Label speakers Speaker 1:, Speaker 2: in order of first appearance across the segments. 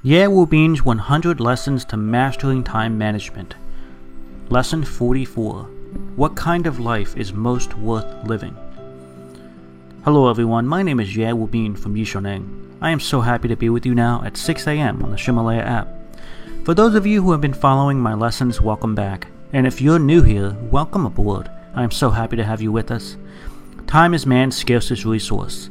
Speaker 1: Ye Wu Bin's 100 Lessons to Mastering Time Management. Lesson 44 What kind of life is most worth living? Hello everyone, my name is Ye Wu Bin from Yishoneng. I am so happy to be with you now at 6 a.m. on the Ximalaya app. For those of you who have been following my lessons, welcome back. And if you're new here, welcome aboard. I am so happy to have you with us. Time is man's scarcest resource.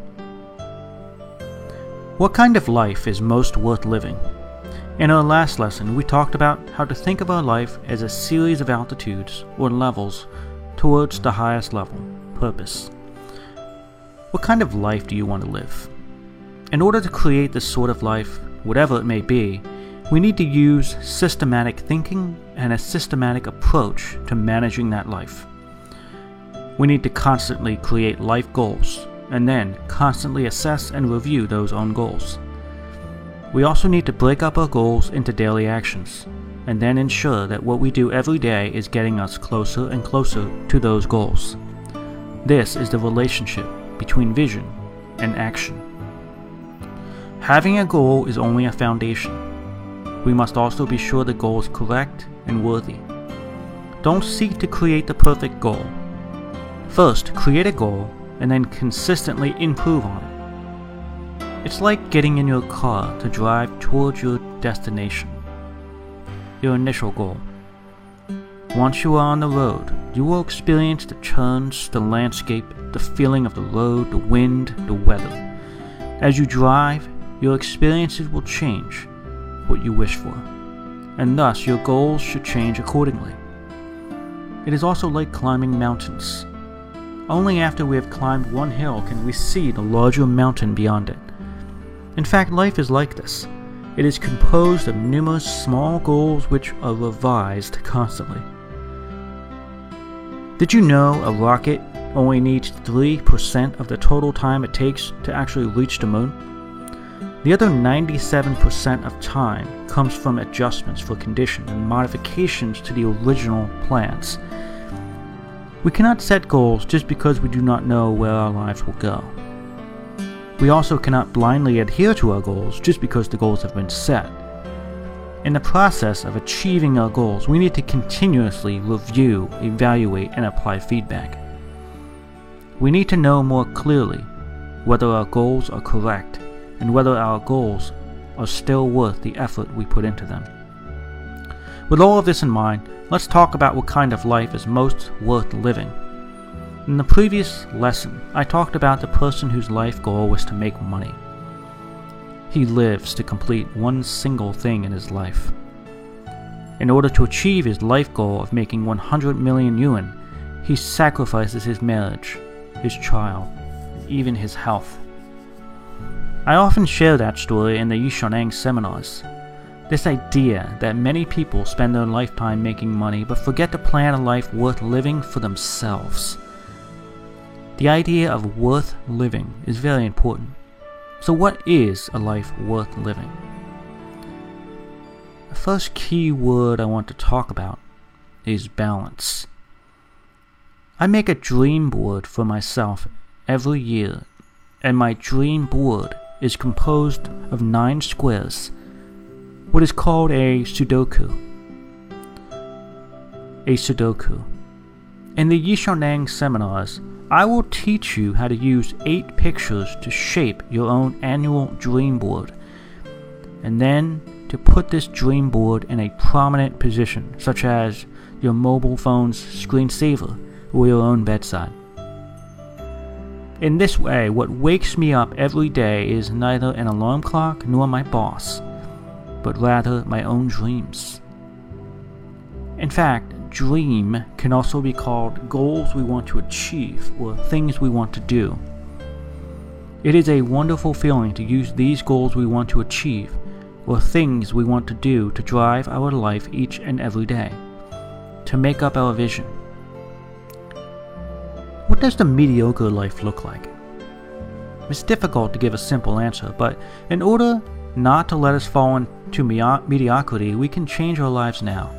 Speaker 1: What kind of life is most worth living? In our last lesson, we talked about how to think of our life as a series of altitudes or levels towards the highest level, purpose. What kind of life do you want to live? In order to create this sort of life, whatever it may be, we need to use systematic thinking and a systematic approach to managing that life. We need to constantly create life goals and then constantly assess and review those own goals. We also need to break up our goals into daily actions, and then ensure that what we do every day is getting us closer and closer to those goals. This is the relationship between vision and action. Having a goal is only a foundation. We must also be sure the goal is correct and worthy. Don't seek to create the perfect goal. First, create a goal and then consistently improve on it. It's like getting in your car to drive towards your destination, your initial goal. Once you are on the road, you will experience the turns, the landscape, the feeling of the road, the wind, the weather. As you drive, your experiences will change what you wish for, and thus your goals should change accordingly. It is also like climbing mountains. Only after we have climbed one hill can we see the larger mountain beyond it. In fact, life is like this. It is composed of numerous small goals which are revised constantly. Did you know a rocket only needs 3% of the total time it takes to actually reach the moon? The other 97% of time comes from adjustments for condition and modifications to the original plans. We cannot set goals just because we do not know where our lives will go. We also cannot blindly adhere to our goals just because the goals have been set. In the process of achieving our goals, we need to continuously review, evaluate, and apply feedback. We need to know more clearly whether our goals are correct and whether our goals are still worth the effort we put into them. With all of this in mind, let's talk about what kind of life is most worth living. In the previous lesson, I talked about the person whose life goal was to make money. He lives to complete one single thing in his life. In order to achieve his life goal of making 100 million yuan, he sacrifices his marriage, his child, even his health. I often share that story in the Yishoneng seminars. This idea that many people spend their lifetime making money but forget to plan a life worth living for themselves. The idea of worth living is very important. So, what is a life worth living? The first key word I want to talk about is balance. I make a dream board for myself every year, and my dream board is composed of nine squares what is called a Sudoku. A Sudoku. In the Yishoneng seminars, I will teach you how to use eight pictures to shape your own annual dream board, and then to put this dream board in a prominent position, such as your mobile phone's screensaver or your own bedside. In this way, what wakes me up every day is neither an alarm clock nor my boss but rather my own dreams. In fact, dream can also be called goals we want to achieve or things we want to do. It is a wonderful feeling to use these goals we want to achieve or things we want to do to drive our life each and every day, to make up our vision. What does the mediocre life look like? It's difficult to give a simple answer, but in order not to let us fall into mediocrity, we can change our lives now.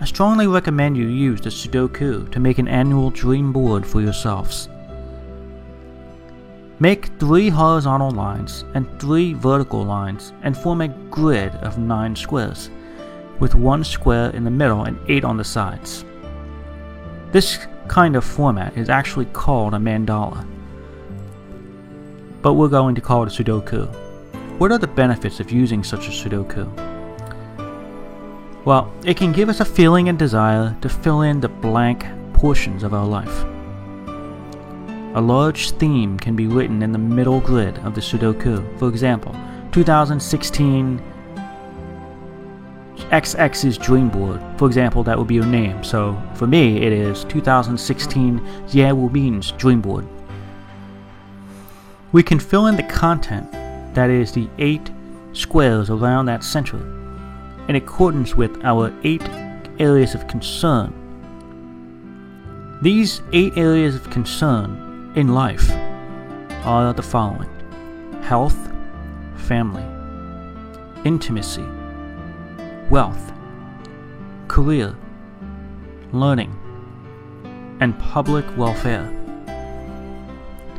Speaker 1: I strongly recommend you use the Sudoku to make an annual dream board for yourselves. Make three horizontal lines and three vertical lines and form a grid of nine squares, with one square in the middle and eight on the sides. This kind of format is actually called a mandala, but we're going to call it a Sudoku. What are the benefits of using such a Sudoku? Well, it can give us a feeling and desire to fill in the blank portions of our life. A large theme can be written in the middle grid of the Sudoku. For example, 2016 XX's dream board. For example, that would be your name. So for me, it is 2016 Ye Wu Bin's dream board. We can fill in the content, that is, the eight squares around that center, in accordance with our eight areas of concern. These eight areas of concern in life are the following health, family, intimacy, wealth, career, learning, and public welfare.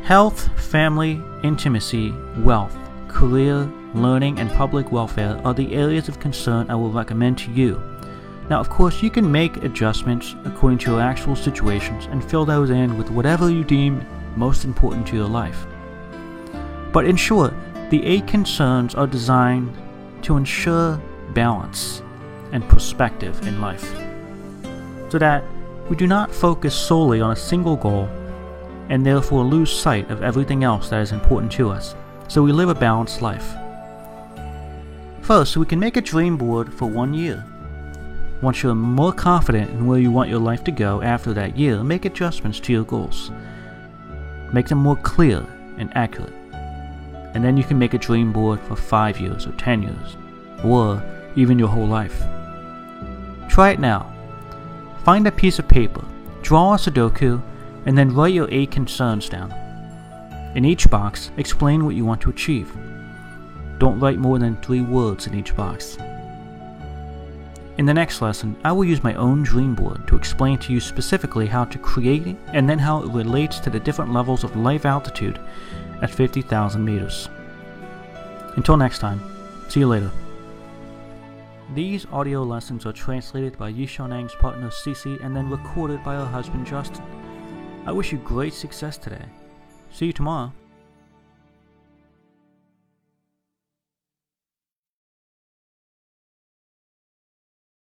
Speaker 1: Health, family, intimacy, wealth, career, learning, and public welfare are the areas of concern I will recommend to you now, of course, you can make adjustments according to your actual situations and fill those in with whatever you deem most important to your life. But in short, the eight concerns are designed to ensure balance and perspective in life, so that we do not focus solely on a single goal and therefore lose sight of everything else that is important to us, so we live a balanced life. First, we can make a dream board for one year once you're more confident in where you want your life to go after that year, make adjustments to your goals. Make them more clear and accurate. And then you can make a dream board for 5 years or 10 years, or even your whole life. Try it now. Find a piece of paper, draw a Sudoku, and then write your eight concerns down. In each box, explain what you want to achieve. Don't write more than three words in each box. In the next lesson, I will use my own dream board to explain to you specifically how to create it and then how it relates to the different levels of life altitude at 50,000 meters. Until next time, see you later. These audio lessons are translated by Yishoneng's partner Cece and then recorded by her husband Justin. I wish you great success today. See you tomorrow.